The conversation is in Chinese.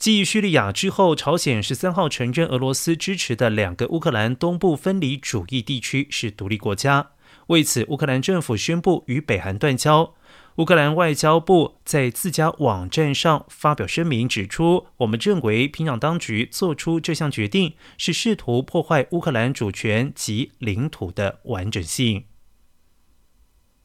继叙利亚之后朝鲜十三号承认俄罗斯支持的两个乌克兰东部分离主义地区是独立国家。为此乌克兰政府宣布与北韩断交。乌克兰外交部在自家网站上发表声明指出我们认为平壤当局做出这项决定是试图破坏乌克兰主权及领土的完整性。